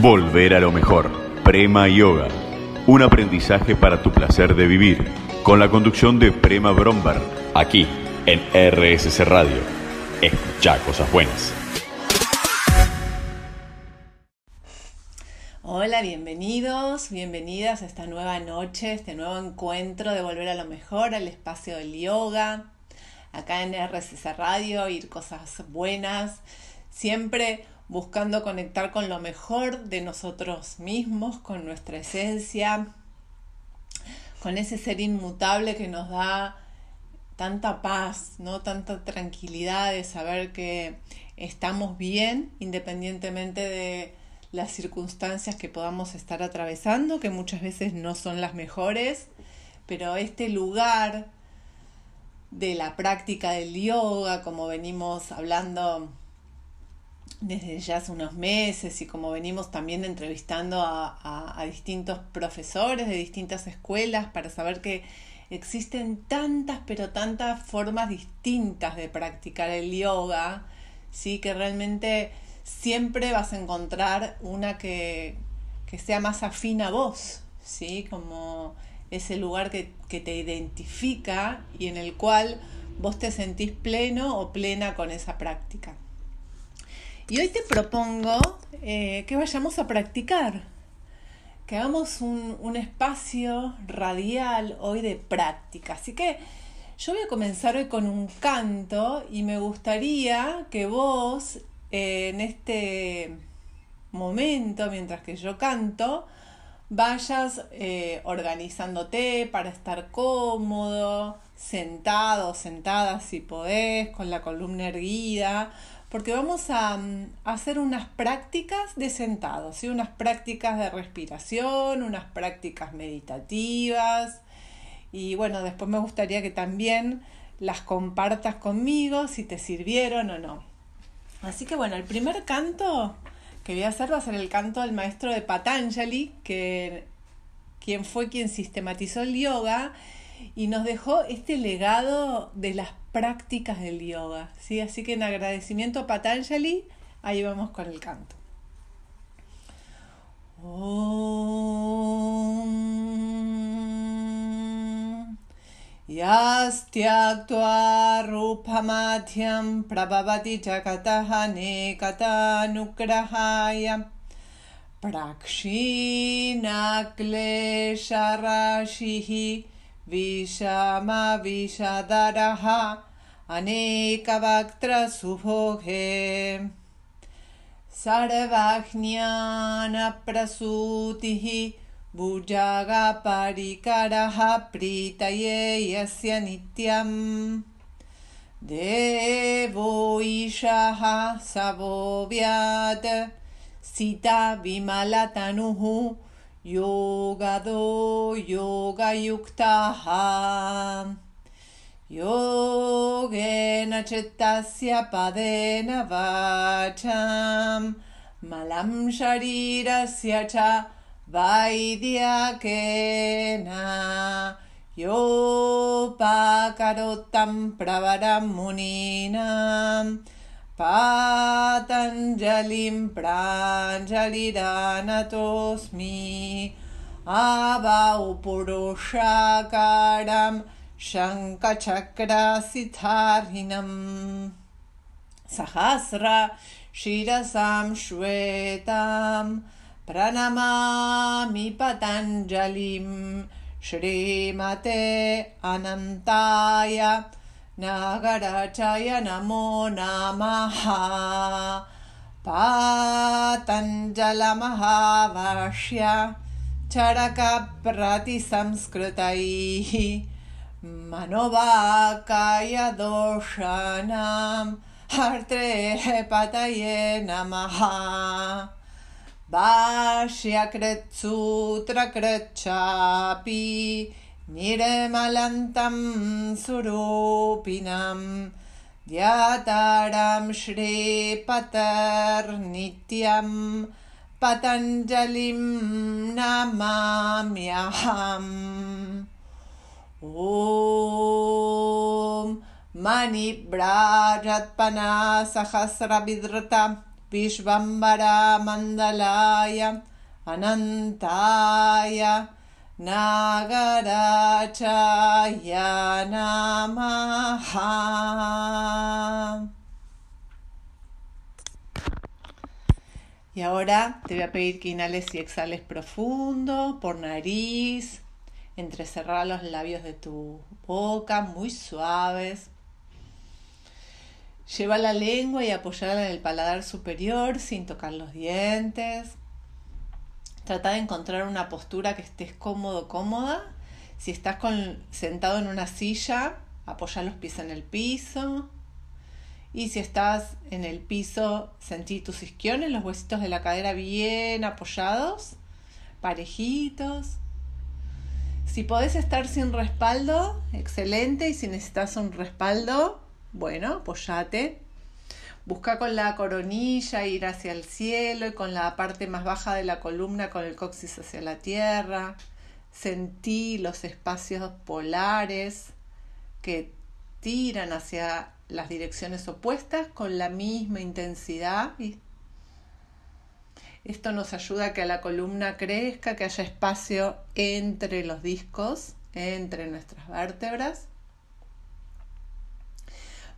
Volver a lo mejor. Prema Yoga. Un aprendizaje para tu placer de vivir. Con la conducción de Prema Brombar. Aquí, en RSC Radio. Escucha cosas buenas. Hola, bienvenidos, bienvenidas a esta nueva noche, este nuevo encuentro de Volver a lo Mejor, al espacio del yoga. Acá en RSC Radio, ir cosas buenas. Siempre buscando conectar con lo mejor de nosotros mismos, con nuestra esencia, con ese ser inmutable que nos da tanta paz, ¿no? tanta tranquilidad de saber que estamos bien independientemente de las circunstancias que podamos estar atravesando, que muchas veces no son las mejores, pero este lugar de la práctica del yoga, como venimos hablando desde ya hace unos meses y como venimos también entrevistando a, distintos profesores de distintas escuelas para saber que existen tantas, pero tantas formas distintas de practicar el yoga, ¿sí? que realmente siempre vas a encontrar una que, que sea más afín a vos, ¿sí? como ese lugar que, que te identifica y en el cual vos te sentís pleno o plena con esa práctica. Y hoy te propongo eh, que vayamos a practicar, que hagamos un, espacio radial hoy de práctica. Así que yo voy a comenzar hoy con un canto y me gustaría que vos eh, en este momento, mientras que yo canto, vayas eh, organizándote para estar cómodo, sentado, sentada si podés, con la columna erguida, porque vamos a, mm, hacer unas prácticas de sentado, ¿sí? unas prácticas de respiración, unas prácticas meditativas. Y bueno, después me gustaría que también las compartas conmigo si te sirvieron o no. Así que bueno, el primer canto que voy a hacer va a ser el canto del maestro de Patanjali, que quien fue quien sistematizó el yoga y nos dejó este legado de las prácticas del yoga. ¿sí? Así que en agradecimiento a Patanjali, ahí vamos con el canto. Yastyaktua rupamatyam prabhavati jakataha nekatanugrahaya prakshina klesharashihi विषमविषदरः अनेकवक्त्रशुभोगे सर्वह्न्यानप्रसूतिः भुजागपरिकरः प्रीतये यस्य नित्यम्। देवो ईशः सवो व्यात् सीता विमलतनुः योगदो योगयुक्ताः योगेन चित्तस्य पदेन वाचां मलं शरीरस्य च वैद्यकेन योपाकरोत्तं प्रवरं मुनीनाम् पातञ्जलिं प्राञ्जलिदानतोऽस्मि। आवारोकाढं शङ्खचक्रसितार्हिणम् सहस्र शिरसां श्वेतां प्रणमामि पतञ्जलिं। श्रीमते अनन्ताय नागराचाय नमो नमः। पातञ्जलमहाभाष्य चडकप्रतिसंस्कृतैः मनोवाकाय दोषाणां हर्त्रे पतये नमः। भाष्यकृत्सूत्रकृच्चापि निर्मलन्तं सुरोपिनं याताडं श्रेपतर्नित्यं पतञ्जलिं नमाम्यहम्। ॐ मणिब्राजत्पना विश्वम्बरामण्डलाय अनन्ताय Namaha. Y ahora te voy a pedir que inhales y exhales profundo por nariz, entrecerrar los labios de tu boca muy suaves. Lleva la lengua y apoyarla en el paladar superior sin tocar los dientes. Trata de encontrar una postura que estés cómodo, cómoda. Si estás sentado en una silla, apoya los pies en el piso. Y si estás en el piso, sentí tus isquiones, los huesitos de la cadera bien apoyados, parejitos. Si podés estar sin respaldo, excelente. Y si necesitas un respaldo, bueno, apoyate. Busca con la coronilla ir hacia el cielo y con la parte más baja de la columna con el coxis hacia la tierra. Sentí los espacios polares que tiran hacia las direcciones opuestas con la misma intensidad. Esto nos ayuda a que la columna crezca, que haya espacio entre los discos, entre nuestras vértebras.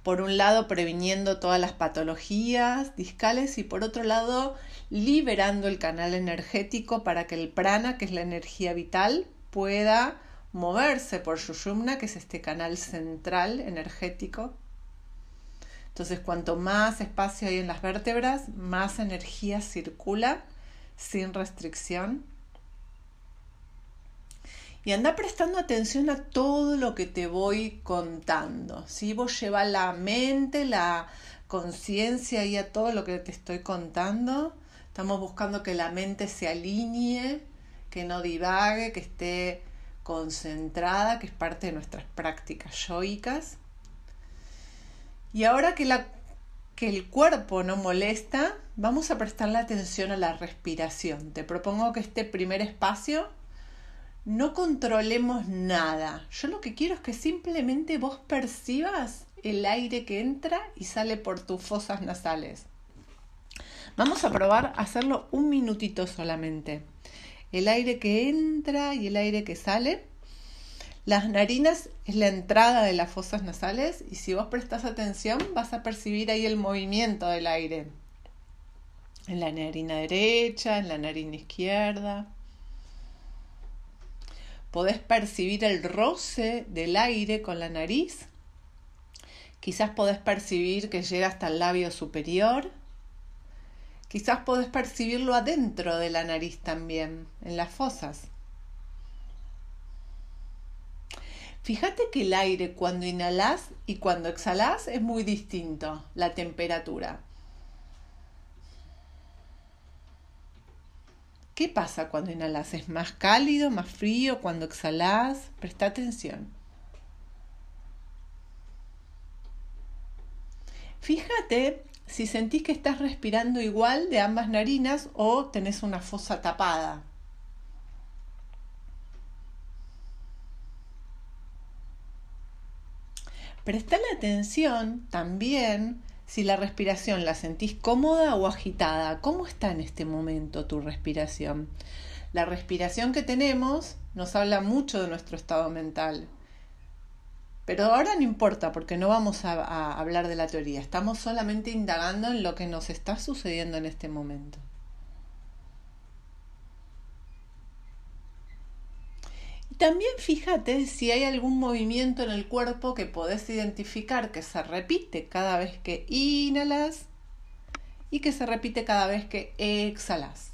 Por un lado, previniendo todas las patologías discales y por otro lado, liberando el canal energético para que el prana, que es la energía vital, pueda moverse por Sushumna, que es este canal central energético entonces, cuanto más espacio hay en las vértebras, más energía circula sin restricción. Y anda prestando atención a todo lo que te voy contando. Si vos llevas la mente, la conciencia y a todo lo que te estoy contando, estamos buscando que la mente se alinee, que no divague, que esté concentrada, que es parte de nuestras prácticas yoicas. Y ahora que, la, que el cuerpo no molesta, vamos a prestarle atención a la respiración. Te propongo que este primer espacio no controlemos nada. Yo lo que quiero es que simplemente vos percibas el aire que entra y sale por tus fosas nasales. Vamos a probar a hacerlo un minutito solamente. El aire que entra y el aire que sale. Las narinas es la entrada de las fosas nasales y si vos prestas atención vas a percibir ahí el movimiento del aire. En la narina derecha, en la narina izquierda. Podés percibir el roce del aire con la nariz. Quizás podés percibir que llega hasta el labio superior. Quizás podés percibirlo adentro de la nariz también, en las fosas. Fíjate que el aire cuando inhalas y cuando exhalas es muy distinto, la temperatura. ¿Qué pasa cuando inhalas? ¿Es más cálido, más frío? Cuando exhalas, presta atención. Fíjate si sentís que estás respirando igual de ambas narinas o tenés una fosa tapada. Prestale atención también si la respiración la sentís cómoda o agitada. ¿Cómo está en este momento tu respiración? La respiración que tenemos nos habla mucho de nuestro estado mental. Pero ahora no importa porque no vamos a, a hablar de la teoría, estamos solamente indagando en lo que nos está sucediendo en este momento. También fíjate si hay algún movimiento en el cuerpo que podés identificar que se repite cada vez que inhalas y que se repite cada vez que exhalas.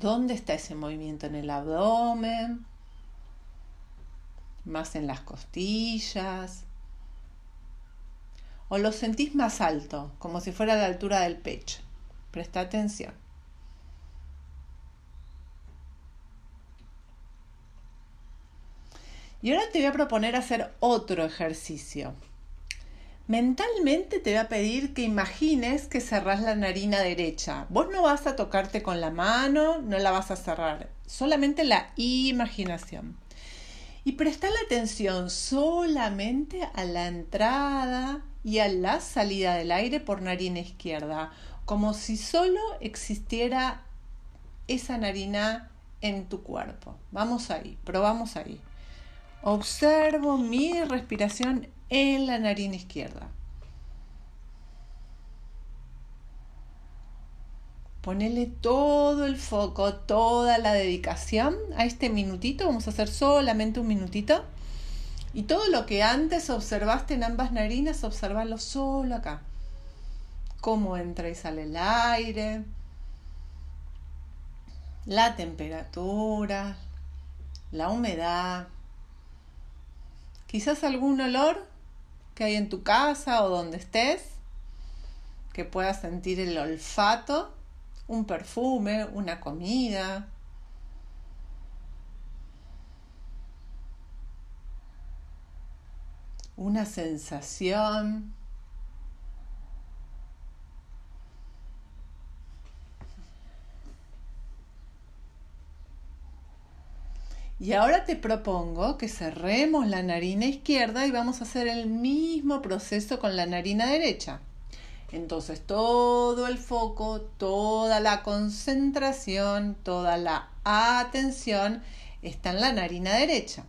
¿Dónde está ese movimiento? ¿En el abdomen? ¿Más en las costillas? O lo sentís más alto, como si fuera a la altura del pecho. Presta atención. Y ahora te voy a proponer hacer otro ejercicio. Mentalmente te voy a pedir que imagines que cerrás la narina derecha. Vos no vas a tocarte con la mano, no la vas a cerrar, solamente la imaginación. Y presta la atención solamente a la entrada y a la salida del aire por narina izquierda, como si solo existiera esa narina en tu cuerpo. Vamos ahí, probamos ahí. Observo mi respiración en la narina izquierda. Ponele todo el foco, toda la dedicación a este minutito. Vamos a hacer solamente un minutito. Y todo lo que antes observaste en ambas narinas, observarlo solo acá. Cómo entra y sale el aire, la temperatura, la humedad, quizás algún olor que hay en tu casa o donde estés, que puedas sentir el olfato un perfume, una comida. Una sensación. Y ahora te propongo que cerremos la narina izquierda y vamos a hacer el mismo proceso con la narina derecha. Entonces todo el foco, toda la concentración, toda la atención está en la narina derecha.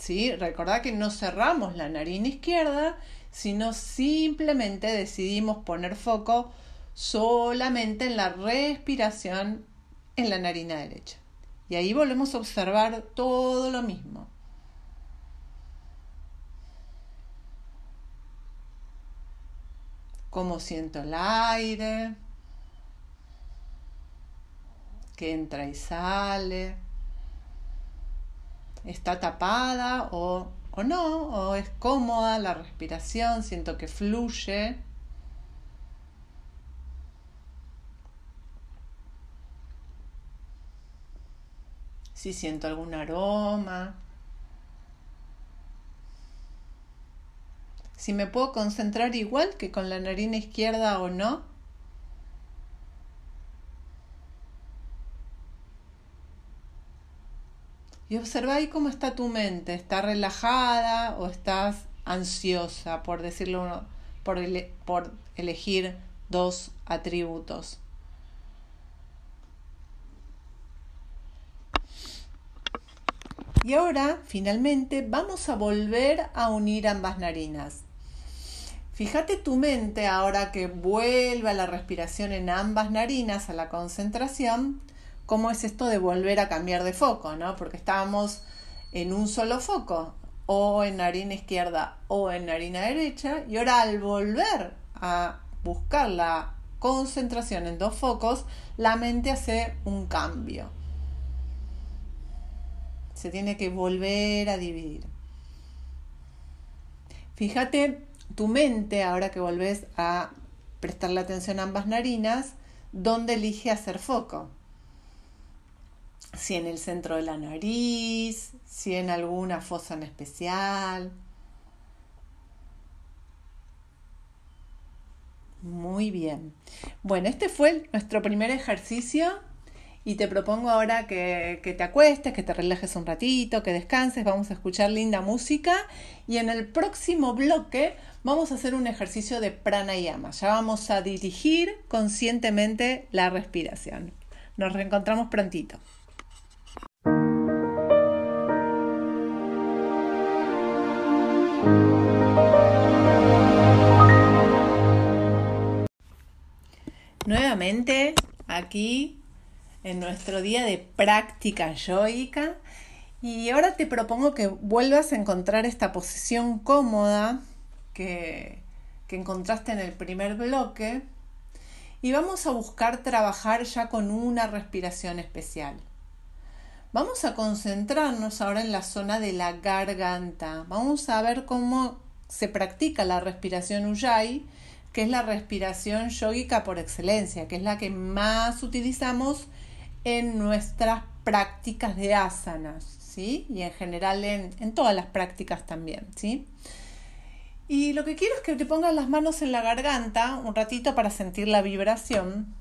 ¿Sí? Recordad que no cerramos la narina izquierda, sino simplemente decidimos poner foco solamente en la respiración en la narina derecha. Y ahí volvemos a observar todo lo mismo. cómo siento el aire, que entra y sale, está tapada o, o no, o es cómoda la respiración, siento que fluye. Si siento algún aroma. si me puedo concentrar igual que con la narina izquierda o no. Y observa ahí cómo está tu mente. ¿Está relajada o estás ansiosa, por decirlo, por, por elegir dos atributos? Y ahora, finalmente, vamos a volver a unir ambas narinas. Fíjate tu mente ahora que vuelve la respiración en ambas narinas, a la concentración, cómo es esto de volver a cambiar de foco, ¿no? Porque estábamos en un solo foco, o en narina izquierda o en narina derecha, y ahora al volver a buscar la concentración en dos focos, la mente hace un cambio. Se tiene que volver a dividir. Fíjate tu mente, ahora que volvés a prestarle atención a ambas narinas, ¿dónde elige hacer foco? Si en el centro de la nariz, si en alguna fosa en especial. Muy bien. Bueno, este fue nuestro primer ejercicio y te propongo ahora que, te acuestes, que te relajes un ratito, que descanses, vamos a escuchar linda música y en el próximo bloque vamos a hacer un ejercicio de pranayama. Ya vamos a dirigir conscientemente la respiración. Nos reencontramos prontito. Nuevamente aquí en nuestro día de práctica yoica. Y ahora te propongo que vuelvas a encontrar esta posición cómoda que, que encontraste en el primer bloque y vamos a buscar trabajar ya con una respiración especial. Vamos a concentrarnos ahora en la zona de la garganta. Vamos a ver cómo se practica la respiración Ujjayi, que es la respiración yógica por excelencia, que es la que más utilizamos en nuestras prácticas de asanas, ¿sí? Y en general en, en todas las prácticas también, ¿sí? Y lo que quiero es que te pongas las manos en la garganta un ratito para sentir la vibración.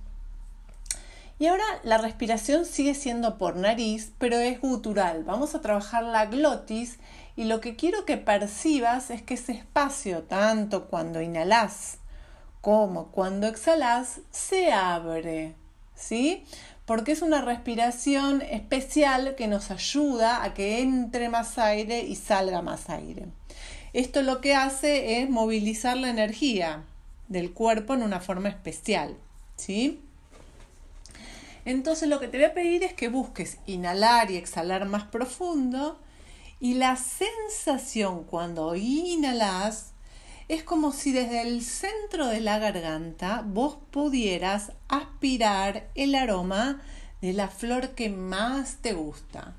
Y ahora la respiración sigue siendo por nariz, pero es gutural. Vamos a trabajar la glotis y lo que quiero que percibas es que ese espacio, tanto cuando inhalas como cuando exhalas, se abre. ¿Sí? Porque es una respiración especial que nos ayuda a que entre más aire y salga más aire. Esto lo que hace es movilizar la energía del cuerpo en una forma especial. ¿Sí? Entonces lo que te voy a pedir es que busques inhalar y exhalar más profundo y la sensación cuando inhalas es como si desde el centro de la garganta vos pudieras aspirar el aroma de la flor que más te gusta.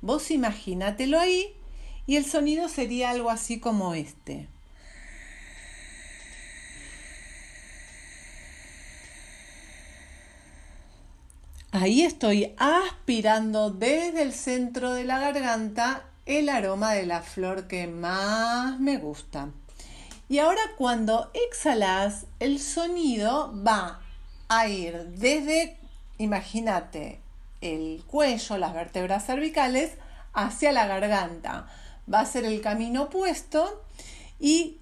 Vos imagínatelo ahí y el sonido sería algo así como este. Ahí estoy aspirando desde el centro de la garganta el aroma de la flor que más me gusta. Y ahora cuando exhalas, el sonido va a ir desde, imagínate, el cuello, las vértebras cervicales, hacia la garganta. Va a ser el camino opuesto y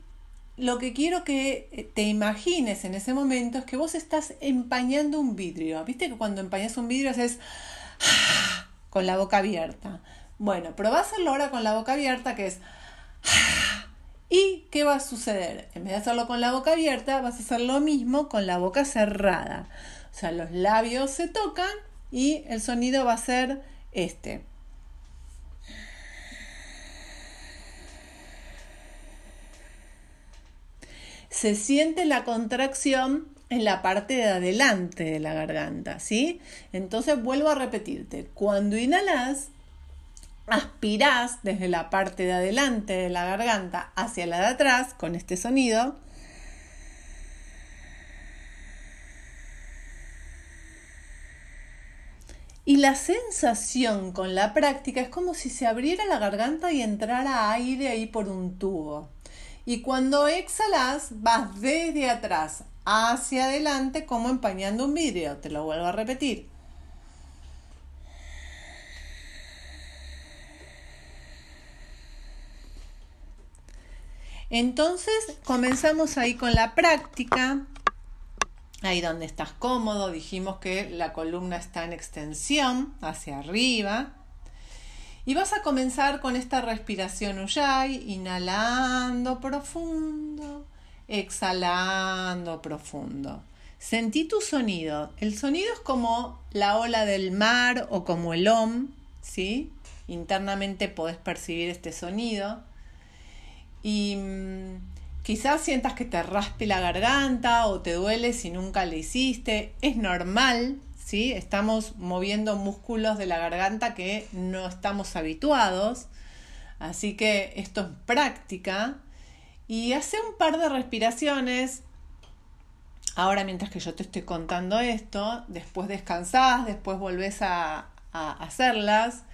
lo que quiero que te imagines en ese momento es que vos estás empañando un vidrio. ¿Viste que cuando empañas un vidrio haces con la boca abierta? Bueno, pero va a hacerlo ahora con la boca abierta, que es... ¿Y qué va a suceder? En vez de hacerlo con la boca abierta, vas a hacer lo mismo con la boca cerrada. O sea, los labios se tocan y el sonido va a ser este. Se siente la contracción en la parte de adelante de la garganta, ¿sí? Entonces vuelvo a repetirte, cuando inhalas, aspirás desde la parte de adelante de la garganta hacia la de atrás con este sonido. Y la sensación con la práctica es como si se abriera la garganta y entrara aire ahí por un tubo. Y cuando exhalas, vas desde atrás hacia adelante como empañando un vidrio. Te lo vuelvo a repetir. Entonces comenzamos ahí con la práctica, ahí donde estás cómodo, dijimos que la columna está en extensión hacia arriba. Y vas a comenzar con esta respiración Ujjayi, inhalando profundo, exhalando profundo. Sentí tu sonido. El sonido es como la ola del mar o como el om, ¿sí? Internamente podés percibir este sonido y mm, quizás sientas que te raspe la garganta o te duele si nunca le hiciste. Es normal, ¿sí? Estamos moviendo músculos de la garganta que no estamos habituados. Así que esto es práctica. Y hace un par de respiraciones. Ahora mientras que yo te estoy contando esto, después descansás, después volvés a, a hacerlas.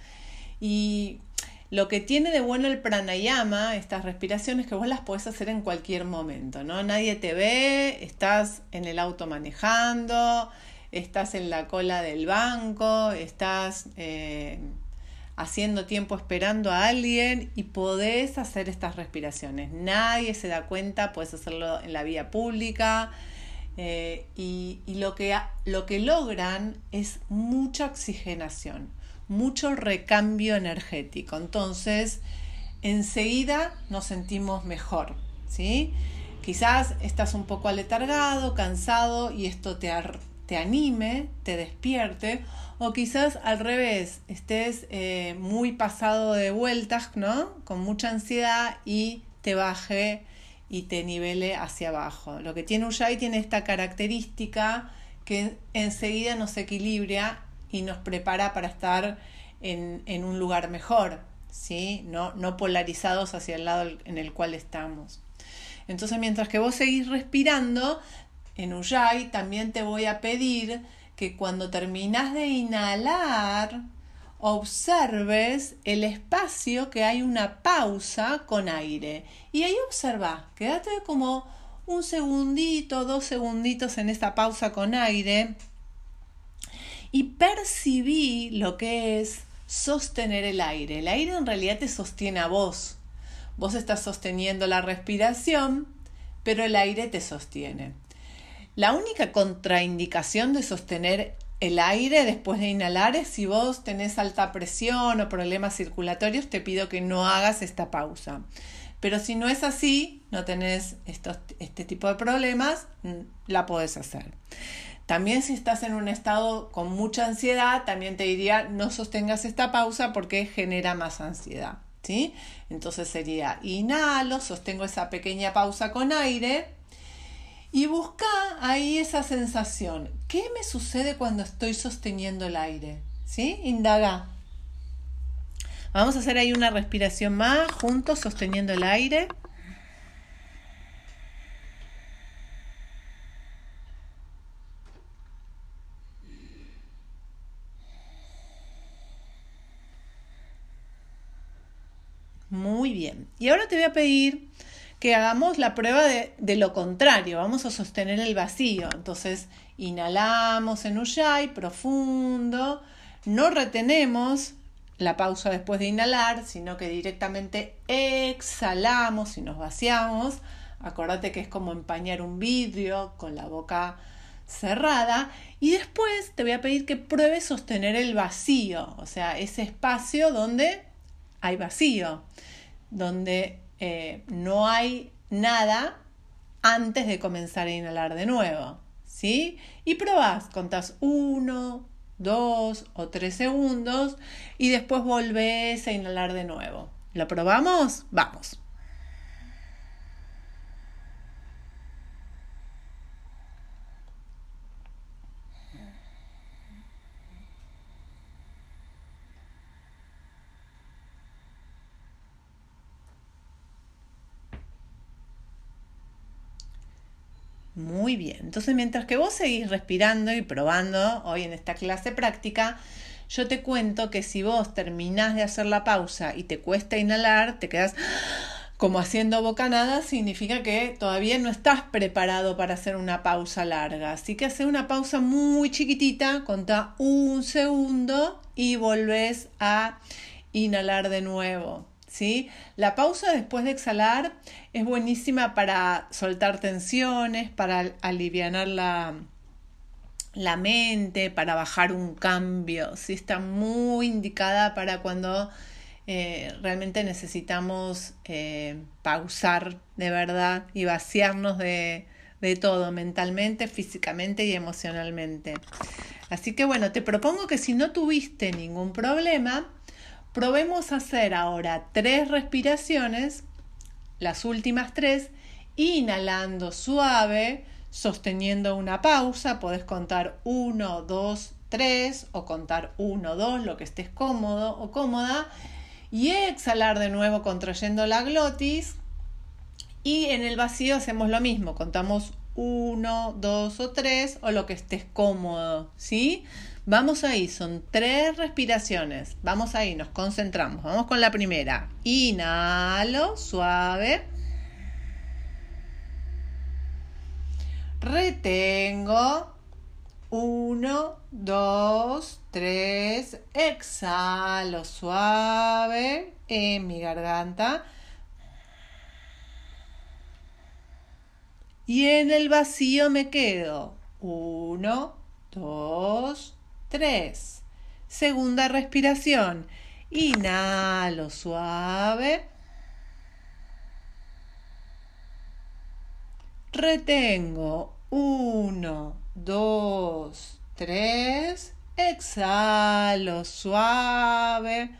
Y lo que tiene de bueno el pranayama, estas respiraciones, que vos las podés hacer en cualquier momento, ¿no? Nadie te ve, estás en el auto manejando, estás en la cola del banco, estás eh, haciendo tiempo esperando a alguien y podés hacer estas respiraciones. Nadie se da cuenta, puedes hacerlo en la vía pública. Eh, y, lo, que, lo que logran es mucha oxigenación mucho recambio energético. Entonces, enseguida nos sentimos mejor, ¿sí? Quizás estás un poco aletargado, cansado y esto te, te anime, te despierte, o quizás al revés, estés eh, muy pasado de vueltas, ¿no? Con mucha ansiedad y te baje y te nivele hacia abajo. Lo que tiene Ujjayi tiene esta característica que enseguida nos equilibra y nos prepara para estar en, un lugar mejor, ¿sí? No, no polarizados hacia el lado en el cual estamos. Entonces, mientras que vos seguís respirando, en Ujjayi también te voy a pedir que cuando terminas de inhalar, observes el espacio que hay una pausa con aire. Y ahí observa, quédate como un segundito, dos segunditos en esa pausa con aire y percibí lo que es sostener el aire. El aire en realidad te sostiene a vos. Vos estás sosteniendo la respiración, pero el aire te sostiene. La única contraindicación de sostener el aire después de inhalar es si vos tenés alta presión o problemas circulatorios, te pido que no hagas esta pausa. Pero si no es así, no tenés este tipo de problemas, mm, la podés hacer. También si estás en un estado con mucha ansiedad, también te diría no sostengas esta pausa porque genera más ansiedad. ¿sí? Entonces sería inhalo, sostengo esa pequeña pausa con aire y busca ahí esa sensación. ¿Qué me sucede cuando estoy sosteniendo el aire? ¿Sí? Indaga. Vamos a hacer ahí una respiración más, juntos, sosteniendo el aire. Muy bien. Y ahora te voy a pedir que hagamos la prueba de, lo contrario. Vamos a sostener el vacío. Entonces, inhalamos en Ujjayi, profundo. No retenemos la pausa después de inhalar, sino que directamente exhalamos y nos vaciamos. Acordate que es como empañar un vidrio con la boca cerrada. Y después te voy a pedir que pruebes sostener el vacío, o sea, ese espacio donde hay vacío, donde eh, no hay nada antes de comenzar a inhalar de nuevo. ¿Sí? Y probás, contás uno, dos o tres segundos y después volvés a inhalar de nuevo. ¿Lo probamos? Vamos. Muy bien. Entonces, mientras que vos seguís respirando y probando hoy en esta clase práctica, yo te cuento que si vos terminás de hacer la pausa y te cuesta inhalar, te quedas como haciendo bocanada, significa que todavía no estás preparado para hacer una pausa larga. Así que hace una pausa muy chiquitita, contá un segundo y volvés a inhalar de nuevo. ¿Sí? La pausa después de exhalar es buenísima para soltar tensiones, para aliviar la, la mente, para bajar un cambio, ¿sí? Está muy indicada para cuando eh, realmente necesitamos eh, pausar de verdad y vaciarnos de, de todo, mentalmente, físicamente y emocionalmente. Así que bueno, te propongo que si no tuviste ningún problema, Probemos hacer ahora tres respiraciones, las últimas tres, inhalando suave, sosteniendo una pausa, podés contar uno, dos, tres o contar uno, dos, lo que estés cómodo o cómoda, y exhalar de nuevo contrayendo la glotis. Y en el vacío hacemos lo mismo, contamos uno, dos o tres o lo que estés cómodo, ¿sí? Vamos ahí, son tres respiraciones. Vamos ahí, nos concentramos. Vamos con la primera. Inhalo, suave. Retengo. Uno, dos, tres. Exhalo suave en mi garganta. Y en el vacío me quedo. Uno, dos, 3. Segunda respiración. Inhalo suave. Retengo. 1, 2, 3. Exhalo suave.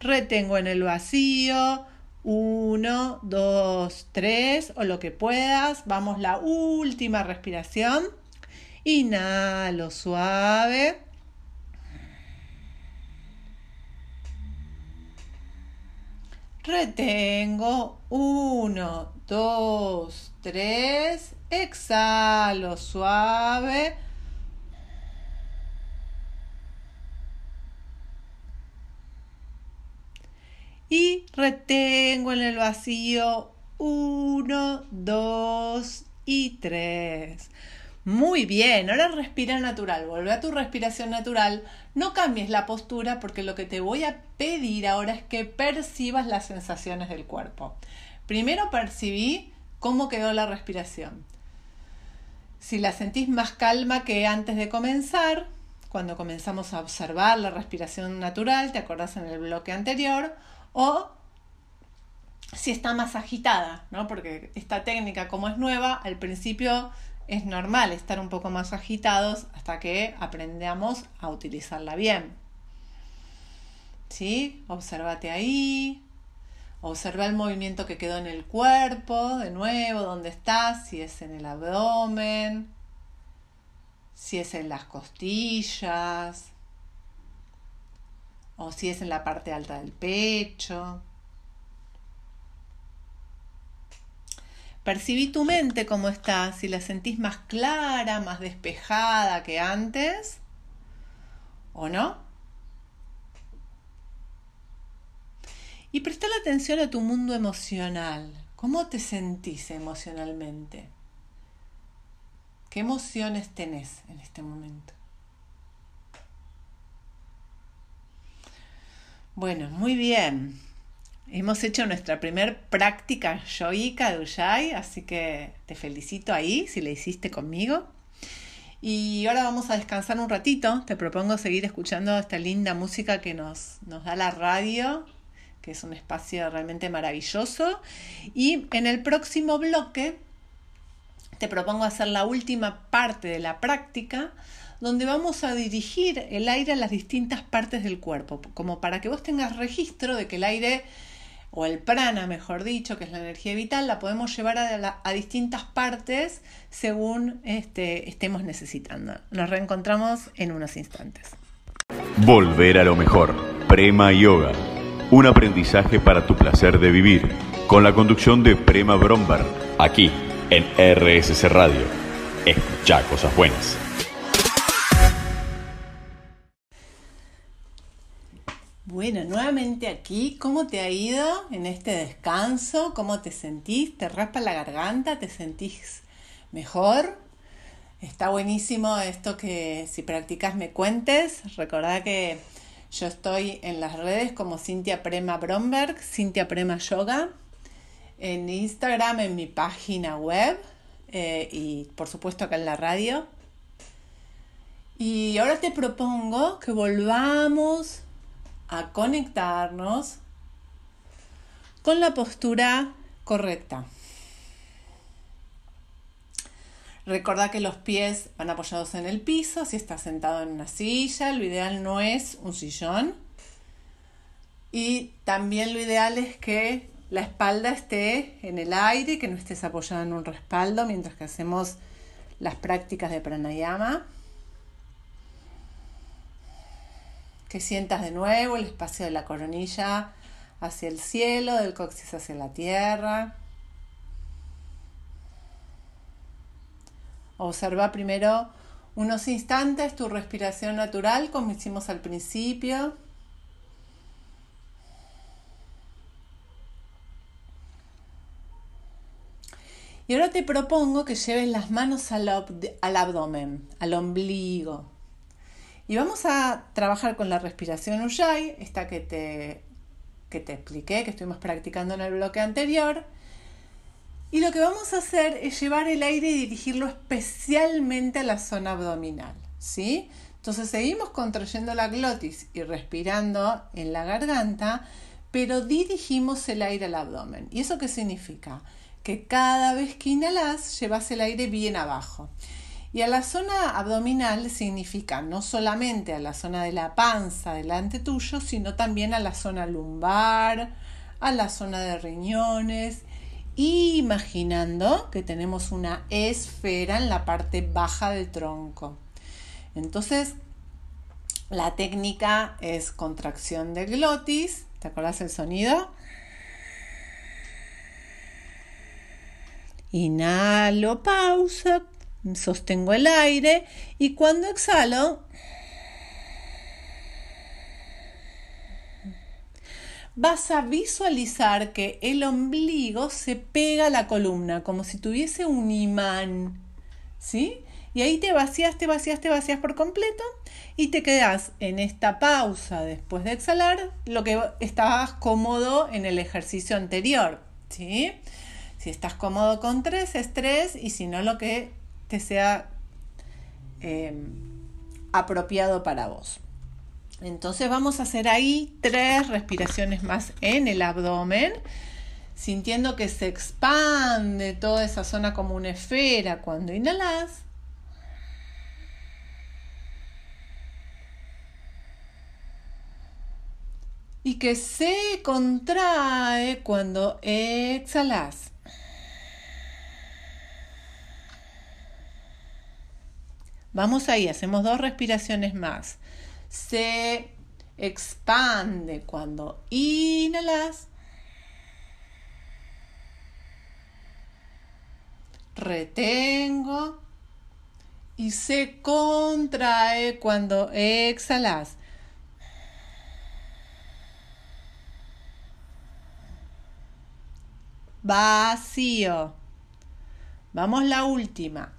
Retengo en el vacío. Uno, dos, tres, o lo que puedas. Vamos la última respiración. Inhalo suave. Retengo. Uno, dos, tres. Exhalo suave. Y retengo en el vacío Uno, dos y tres. Muy bien, ahora respira natural, vuelve a tu respiración natural, no cambies la postura porque lo que te voy a pedir ahora es que percibas las sensaciones del cuerpo. Primero percibí cómo quedó la respiración. Si la sentís más calma que antes de comenzar, cuando comenzamos a observar la respiración natural, te acordás en el bloque anterior, o si está más agitada, ¿no? Porque esta técnica, como es nueva, al principio es normal estar un poco más agitados hasta que aprendamos a utilizarla bien. ¿Sí? Obsérvate ahí. Observa el movimiento que quedó en el cuerpo, de nuevo, dónde estás, si es en el abdomen, si es en las costillas, o si es en la parte alta del pecho. Percibí tu mente cómo está, si la sentís más clara, más despejada que antes, o no. Y presta la atención a tu mundo emocional. ¿Cómo te sentís emocionalmente? ¿Qué emociones tenés en este momento? Bueno, muy bien. Hemos hecho nuestra primer práctica yoica de Ujjayi, así que te felicito ahí si la hiciste conmigo. Y ahora vamos a descansar un ratito. Te propongo seguir escuchando esta linda música que nos, nos da la radio, que es un espacio realmente maravilloso. Y en el próximo bloque te propongo hacer la última parte de la práctica, donde vamos a dirigir el aire a las distintas partes del cuerpo, como para que vos tengas registro de que el aire, o el prana, mejor dicho, que es la energía vital, la podemos llevar a, distintas partes según este, estemos necesitando. Nos reencontramos en unos instantes. Volver a lo mejor. Prema Yoga. Un aprendizaje para tu placer de vivir. Con la conducción de Prema Brombar. Aquí en RSC Radio. Escucha cosas buenas. Bueno, nuevamente aquí, ¿cómo te ha ido en este descanso? ¿Cómo te sentís? ¿Te raspa la garganta? ¿Te sentís mejor? Está buenísimo esto que si practicas me cuentes. Recordá que yo estoy en las redes como Cintia Prema Bromberg, Cintia Prema Yoga en Instagram, en mi página web eh, y por supuesto acá en la radio. Y ahora te propongo que volvamos a conectarnos con la postura correcta. Recuerda que los pies van apoyados en el piso, si estás sentado en una silla, lo ideal no es un sillón. Y también lo ideal es que la espalda esté en el aire, que no estés apoyada en un respaldo mientras que hacemos las prácticas de pranayama. Que sientas de nuevo el espacio de la coronilla hacia el cielo, del coxis hacia la tierra. Observa primero unos instantes tu respiración natural como hicimos al principio. Y ahora te propongo que lleves las manos al, abdomen, al ombligo. Y vamos a trabajar con la respiración Ujjayi, esta que te, que te expliqué, que estuvimos practicando en el bloque anterior. Y lo que vamos a hacer es llevar el aire y dirigirlo especialmente a la zona abdominal. ¿sí? Entonces seguimos contrayendo la glotis y respirando en la garganta, pero dirigimos el aire al abdomen. ¿Y eso qué significa? que cada vez que inhalas llevas el aire bien abajo. Y a la zona abdominal significa no solamente a la zona de la panza delante tuyo, sino también a la zona lumbar, a la zona de riñones, imaginando que tenemos una esfera en la parte baja del tronco. Entonces, la técnica es contracción de glotis. ¿Te acuerdas el sonido? Inhalo, pausa, sostengo el aire y cuando exhalo, vas a visualizar que el ombligo se pega a la columna, como si tuviese un imán. ¿Sí? Y ahí te vacías, te vacías, te vacías por completo y te quedas en esta pausa después de exhalar lo que estabas cómodo en el ejercicio anterior. ¿sí? Si estás cómodo con tres, es tres y si no, lo que te sea eh, apropiado para vos. Entonces vamos a hacer ahí tres respiraciones más en el abdomen, sintiendo que se expande toda esa zona como una esfera cuando inhalas. Y que se contrae cuando exhalas. Vamos ahí, hacemos dos respiraciones más se expande cuando inhalas. Retengo y se contrae cuando exhalas. Vacío. Vamos la última.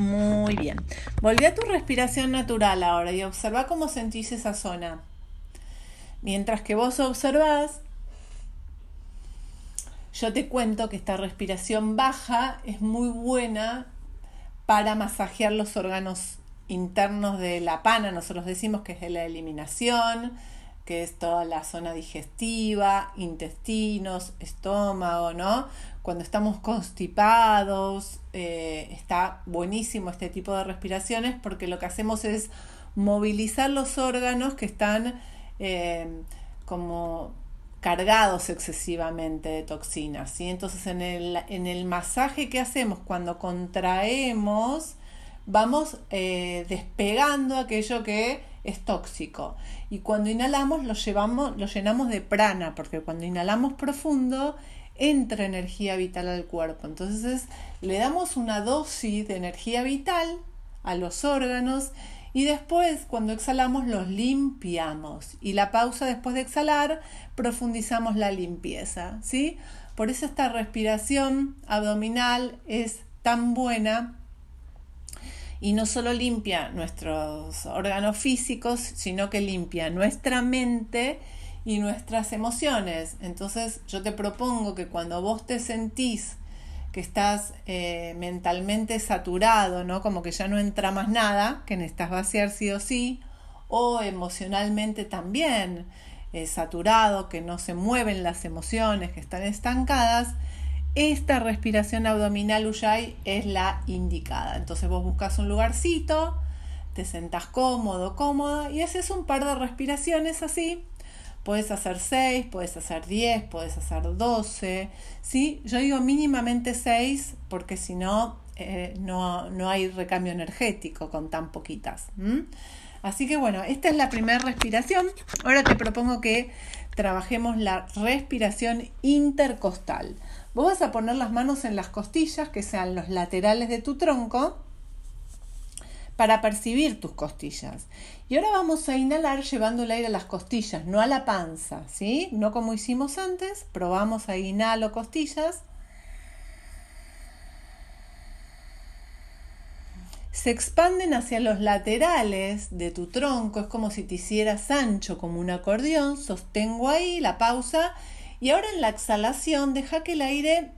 Muy bien. Volví a tu respiración natural ahora y observa cómo sentís esa zona. Mientras que vos observás, yo te cuento que esta respiración baja es muy buena para masajear los órganos internos de la pana. Nosotros decimos que es de la eliminación, que es toda la zona digestiva, intestinos, estómago, ¿no? Cuando estamos constipados, eh, está buenísimo este tipo de respiraciones porque lo que hacemos es movilizar los órganos que están eh, como cargados excesivamente de toxinas. ¿sí? Entonces en el, en el masaje que hacemos cuando contraemos, vamos eh, despegando aquello que es tóxico. Y cuando inhalamos lo, llevamos, lo llenamos de prana, porque cuando inhalamos profundo entra energía vital al cuerpo. Entonces le damos una dosis de energía vital a los órganos y después cuando exhalamos los limpiamos. Y la pausa después de exhalar profundizamos la limpieza. ¿sí? Por eso esta respiración abdominal es tan buena y no solo limpia nuestros órganos físicos, sino que limpia nuestra mente y nuestras emociones. Entonces yo te propongo que cuando vos te sentís que estás eh, mentalmente saturado, ¿no? Como que ya no entra más nada, que necesitas vaciar sí o sí, o emocionalmente también eh, saturado, que no se mueven las emociones, que están estancadas, esta respiración abdominal Ujjayi es la indicada. Entonces vos buscas un lugarcito, te sentás cómodo, cómoda y haces un par de respiraciones así. Puedes hacer 6, puedes hacer 10, puedes hacer 12. ¿sí? Yo digo mínimamente 6 porque si no, eh, no, no, hay recambio energético con tan poquitas. Así que bueno, esta es la primera respiración. Ahora te propongo que trabajemos la respiración intercostal. Vos vas a poner las manos en las costillas, que sean los laterales de tu tronco, para percibir tus costillas. Y ahora vamos a inhalar llevando el aire a las costillas, no a la panza, ¿sí? No como hicimos antes. Probamos a inhalo costillas. se expanden hacia los laterales de tu tronco, es como si te hicieras ancho como un acordeón, sostengo ahí la pausa y ahora en la exhalación deja que el aire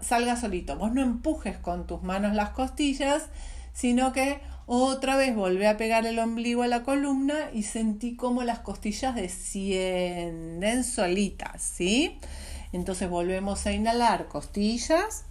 salga solito. Vos no empujes con tus manos las costillas, sino que otra vez volvé a pegar el ombligo a la columna y sentí como las costillas descienden solitas, ¿sí? Entonces volvemos a inhalar costillas.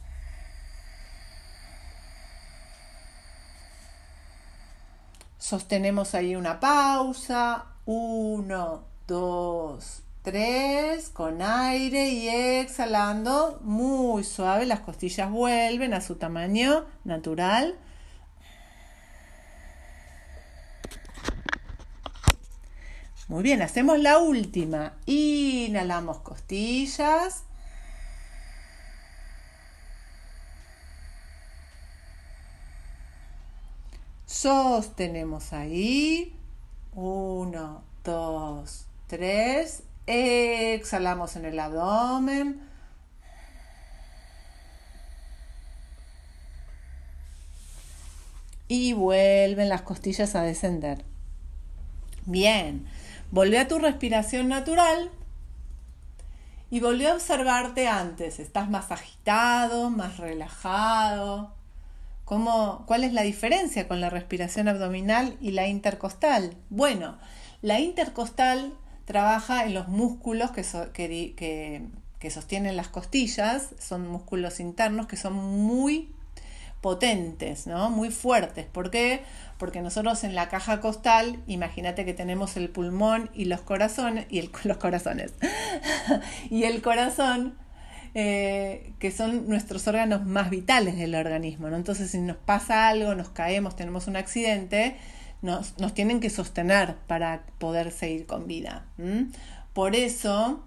Sostenemos ahí una pausa. Uno, dos, Tres, con aire y exhalando, muy suave, las costillas vuelven a su tamaño natural. Muy bien, hacemos la última. Inhalamos costillas. Sostenemos ahí. Uno, dos, tres. Exhalamos en el abdomen. Y vuelven las costillas a descender. Bien, volvé a tu respiración natural y volví a observarte antes. ¿Estás más agitado, más relajado? ¿Cómo, ¿Cuál es la diferencia con la respiración abdominal y la intercostal? Bueno, la intercostal trabaja en los músculos que, que, sostienen las costillas, son músculos internos que son muy potentes, ¿no? Muy fuertes. ¿Por qué? Porque nosotros en la caja costal, imagínate que tenemos el pulmón y los corazones, y los corazones, y el corazón eh, que son nuestros órganos más vitales del organismo. Entonces, si nos pasa algo, nos caemos, tenemos un accidente, nos, tienen que sostener para poder seguir con vida. Por eso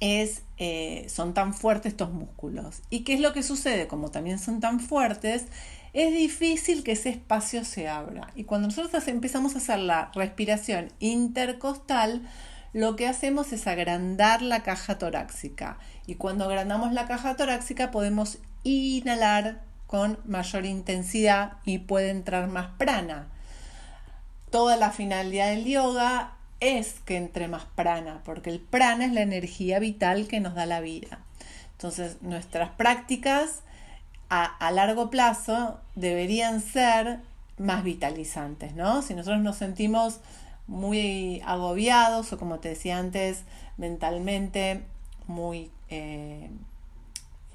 es, eh, son tan fuertes estos músculos. ¿Y qué es lo que sucede? Como también son tan fuertes, es difícil que ese espacio se abra. Y cuando nosotros empezamos a hacer la respiración intercostal, lo que hacemos es agrandar la caja torácica y cuando agrandamos la caja torácica podemos inhalar con mayor intensidad y puede entrar más prana. Toda la finalidad del yoga es que entre más prana, porque el prana es la energía vital que nos da la vida. Entonces, nuestras prácticas a, a, largo plazo deberían ser más vitalizantes, ¿no? Si nosotros nos sentimos muy agobiados o como te decía antes, mentalmente muy eh,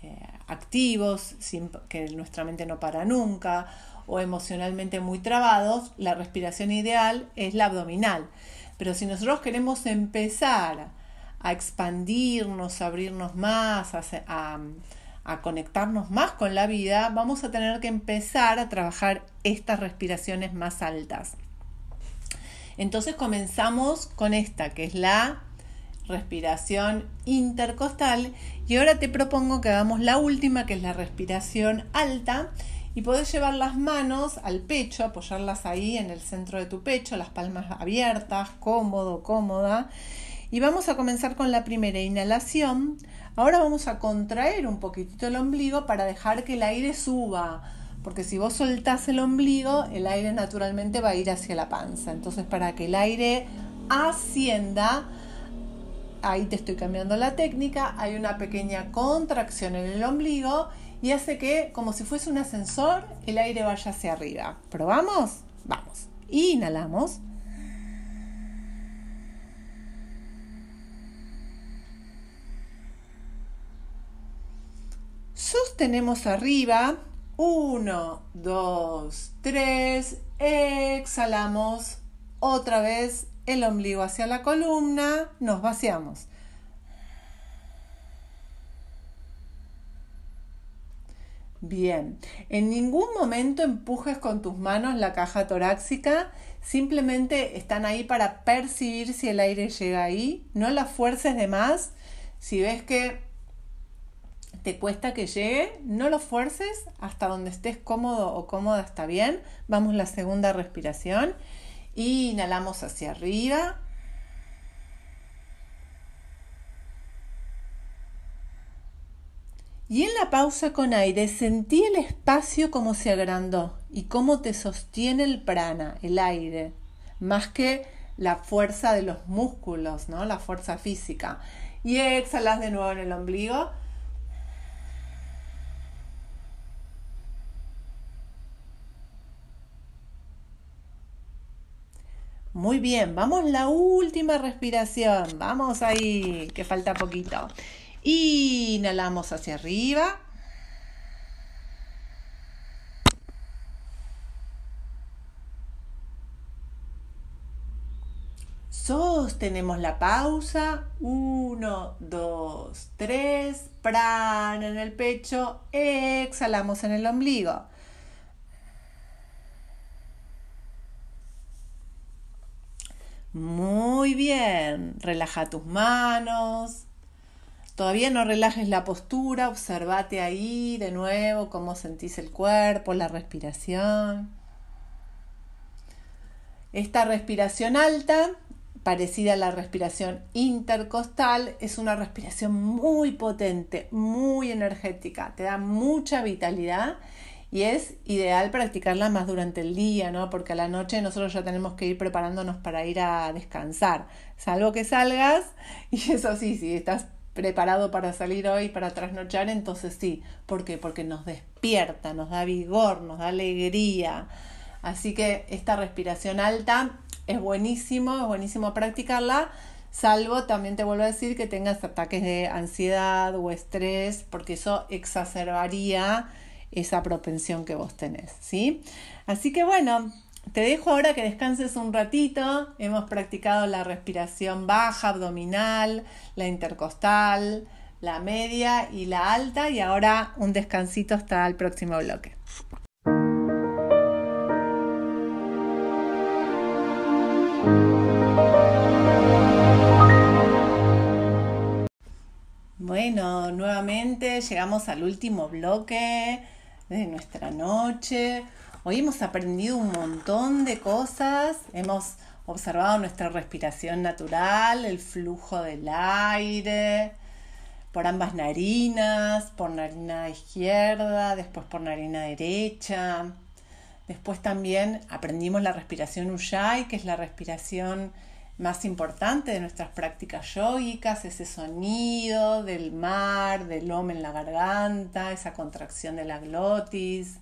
eh, activos, sin, que nuestra mente no para nunca, o emocionalmente muy trabados, la respiración ideal es la abdominal. Pero si nosotros queremos empezar a expandirnos, a abrirnos más, a, a conectarnos más con la vida, vamos a tener que empezar a trabajar estas respiraciones más altas. Entonces comenzamos con esta, que es la respiración intercostal. Y ahora te propongo que hagamos la última, que es la respiración alta. Y podés llevar las manos al pecho, apoyarlas ahí en el centro de tu pecho, las palmas abiertas, cómodo, cómoda. Y vamos a comenzar con la primera inhalación. Ahora vamos a contraer un poquitito el ombligo para dejar que el aire suba porque si vos soltás el ombligo, el aire naturalmente va a ir hacia la panza. Entonces, para que el aire ascienda, ahí te estoy cambiando la técnica, hay una pequeña contracción en el ombligo y hace que, como si fuese un ascensor, el aire vaya hacia arriba. ¿Probamos? Vamos. Inhalamos. Sostenemos arriba. 1, 2, 3, exhalamos otra vez el ombligo hacia la columna, nos vaciamos. Bien, en ningún momento empujes con tus manos la caja torácica, simplemente están ahí para percibir si el aire llega ahí, no la fuerces de más. Si ves que te cuesta que llegue, no lo fuerces hasta donde estés cómodo o cómoda está bien. Vamos la segunda respiración. Inhalamos hacia arriba. Y en la pausa con aire sentí el espacio como se agrandó y cómo te sostiene el prana, el aire, más que la fuerza de los músculos, ¿no? La fuerza física. Y exhalas de nuevo en el ombligo Muy bien, vamos la última respiración. Vamos ahí, que falta poquito. Inhalamos hacia arriba. Sostenemos la pausa. Uno, dos, tres. Prana en el pecho. Exhalamos en el ombligo. Muy bien. Relaja tus manos. Todavía no relajes la postura, observate ahí de nuevo cómo sentís el cuerpo, la respiración. Esta respiración alta, parecida a la respiración intercostal, es una respiración muy potente, muy energética, te da mucha vitalidad y es ideal practicarla más durante el día, ¿no? Porque a la noche nosotros ya tenemos que ir preparándonos para ir a descansar, salvo que salgas y eso sí, si estás preparado para salir hoy, para trasnochar, entonces sí. ¿Por qué? Porque nos despierta, nos da vigor, nos da alegría. Así que esta respiración alta es buenísimo, es buenísimo practicarla, salvo también te vuelvo a decir que tengas ataques de ansiedad o estrés, porque eso exacerbaría esa propensión que vos tenés, ¿sí? Así que bueno, te dejo ahora que descanses un ratito. Hemos practicado la respiración baja, abdominal, la intercostal, la media y la alta y ahora un descansito hasta el próximo bloque. Bueno, nuevamente llegamos al último bloque de nuestra noche. Hoy hemos aprendido un montón de cosas, hemos observado nuestra respiración natural, el flujo del aire por ambas narinas, por narina izquierda, después por narina derecha. Después también aprendimos la respiración Ujjayi, que es la respiración más importante de nuestras prácticas yógicas, ese sonido del mar, del lomo en la garganta, esa contracción de la glotis.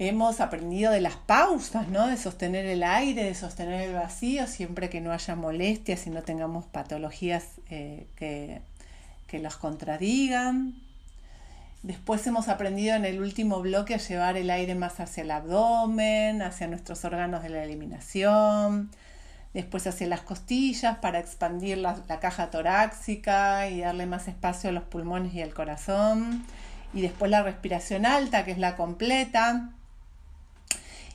Hemos aprendido de las pausas, ¿no? De sostener el aire, de sostener el vacío, siempre que no haya molestias y no tengamos patologías eh, que, que los contradigan. Después hemos aprendido en el último bloque a llevar el aire más hacia el abdomen, hacia nuestros órganos de la eliminación, después hacia las costillas para expandir la, caja torácica y darle más espacio a los pulmones y al corazón, y después la respiración alta, que es la completa.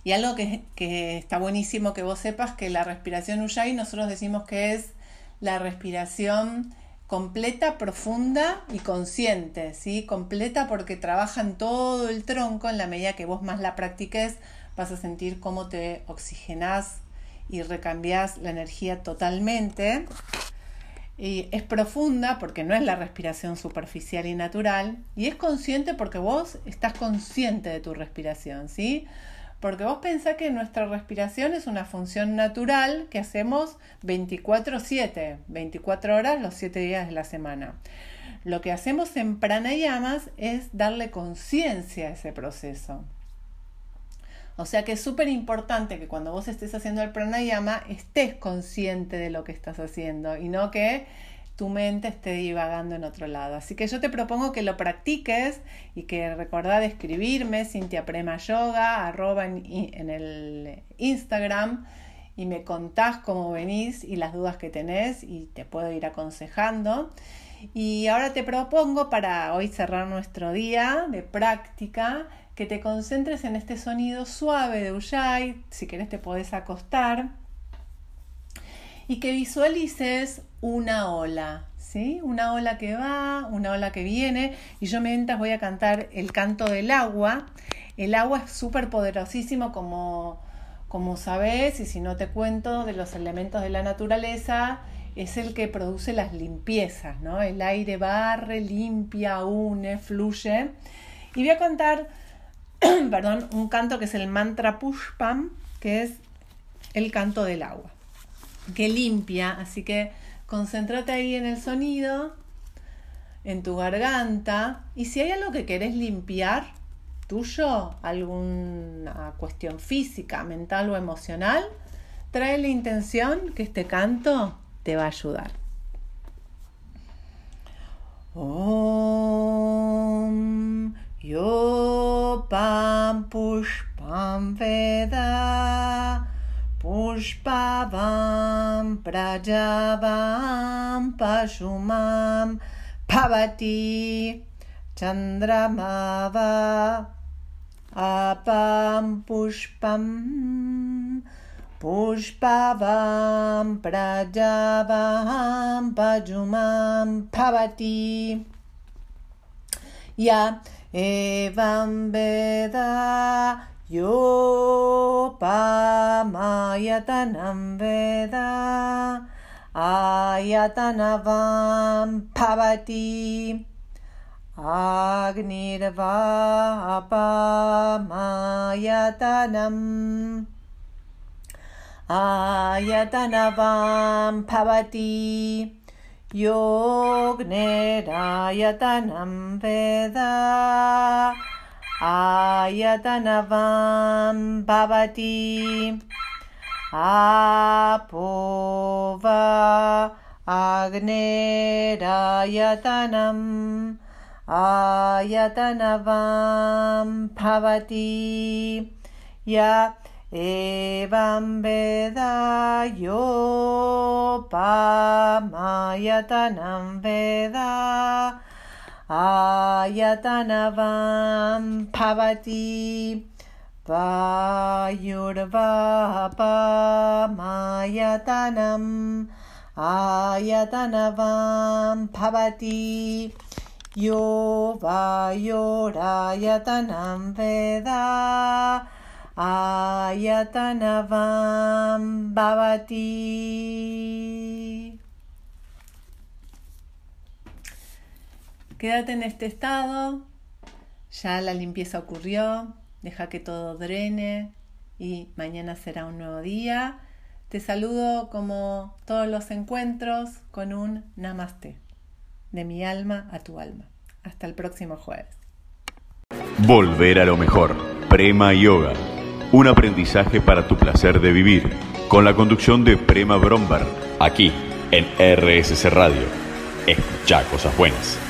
Y algo que, que está buenísimo que vos sepas que la respiración Ujjayi nosotros decimos que es la respiración completa, profunda y consciente, ¿sí? Completa porque trabaja en todo el tronco, en la medida que vos más la practiques, vas a sentir cómo te oxigenás y recambias la energía totalmente. Y es profunda porque no es la respiración superficial y natural, y es consciente porque vos estás consciente de tu respiración, ¿sí? Porque vos pensás que nuestra respiración es una función natural que hacemos 24/7, 24 horas los 7 días de la semana. Lo que hacemos en pranayamas es darle conciencia a ese proceso. O sea que es súper importante que cuando vos estés haciendo el pranayama estés consciente de lo que estás haciendo y no que tu mente esté divagando en otro lado. Así que yo te propongo que lo practiques y que recordá de escribirme Cintia Prema Yoga, arroba en, en, el Instagram y me contás cómo venís y las dudas que tenés y te puedo ir aconsejando. Y ahora te propongo para hoy cerrar nuestro día de práctica que te concentres en este sonido suave de Ujjayi, si querés te podés acostar y que visualices una ola, ¿sí? Una ola que va, una ola que viene, y yo mientras voy a cantar el canto del agua. El agua es súper poderosísimo como, como sabes, y si no te cuento de los elementos de la naturaleza, es el que produce las limpiezas, ¿no? El aire barre, limpia, une, fluye. Y voy a cantar, perdón, un canto que es el mantra Pushpam, que es el canto del agua que limpia, así que concéntrate ahí en el sonido, en tu garganta, y si hay algo que querés limpiar, tuyo, alguna cuestión física, mental o emocional, trae la intención que este canto te va a ayudar. यो पां पुष्पां वेद पुष्पावां प्रजावां पशुमां भवति चन्द्रमाव आपां पुष्पम् पुष्पावां प्रजावां पजुमां भवति। या एवं वेद योपमायतनं वेद आयतनवां भवति। आग्निर्वापामायतनम् आयतनवां भवति। योग्नेरायतनं वेद। आयतनवां भवति। आपो वा अग्नेयतनम् आयतनवां भवति। य एवं वेदा योप मायतनं वेदा आयतनवां भवति पायुर्वाप मायतनम् आयतनवां भवति यो वायोरायतनं वेदा Ayatanavam Bhavati Quédate en este estado, ya la limpieza ocurrió, deja que todo drene y mañana será un nuevo día. Te saludo como todos los encuentros con un namaste, de mi alma a tu alma. Hasta el próximo jueves. Volver a lo mejor, Prema Yoga, un aprendizaje para tu placer de vivir, con la conducción de Prema Brombar, aquí en RSC Radio. Escucha cosas buenas.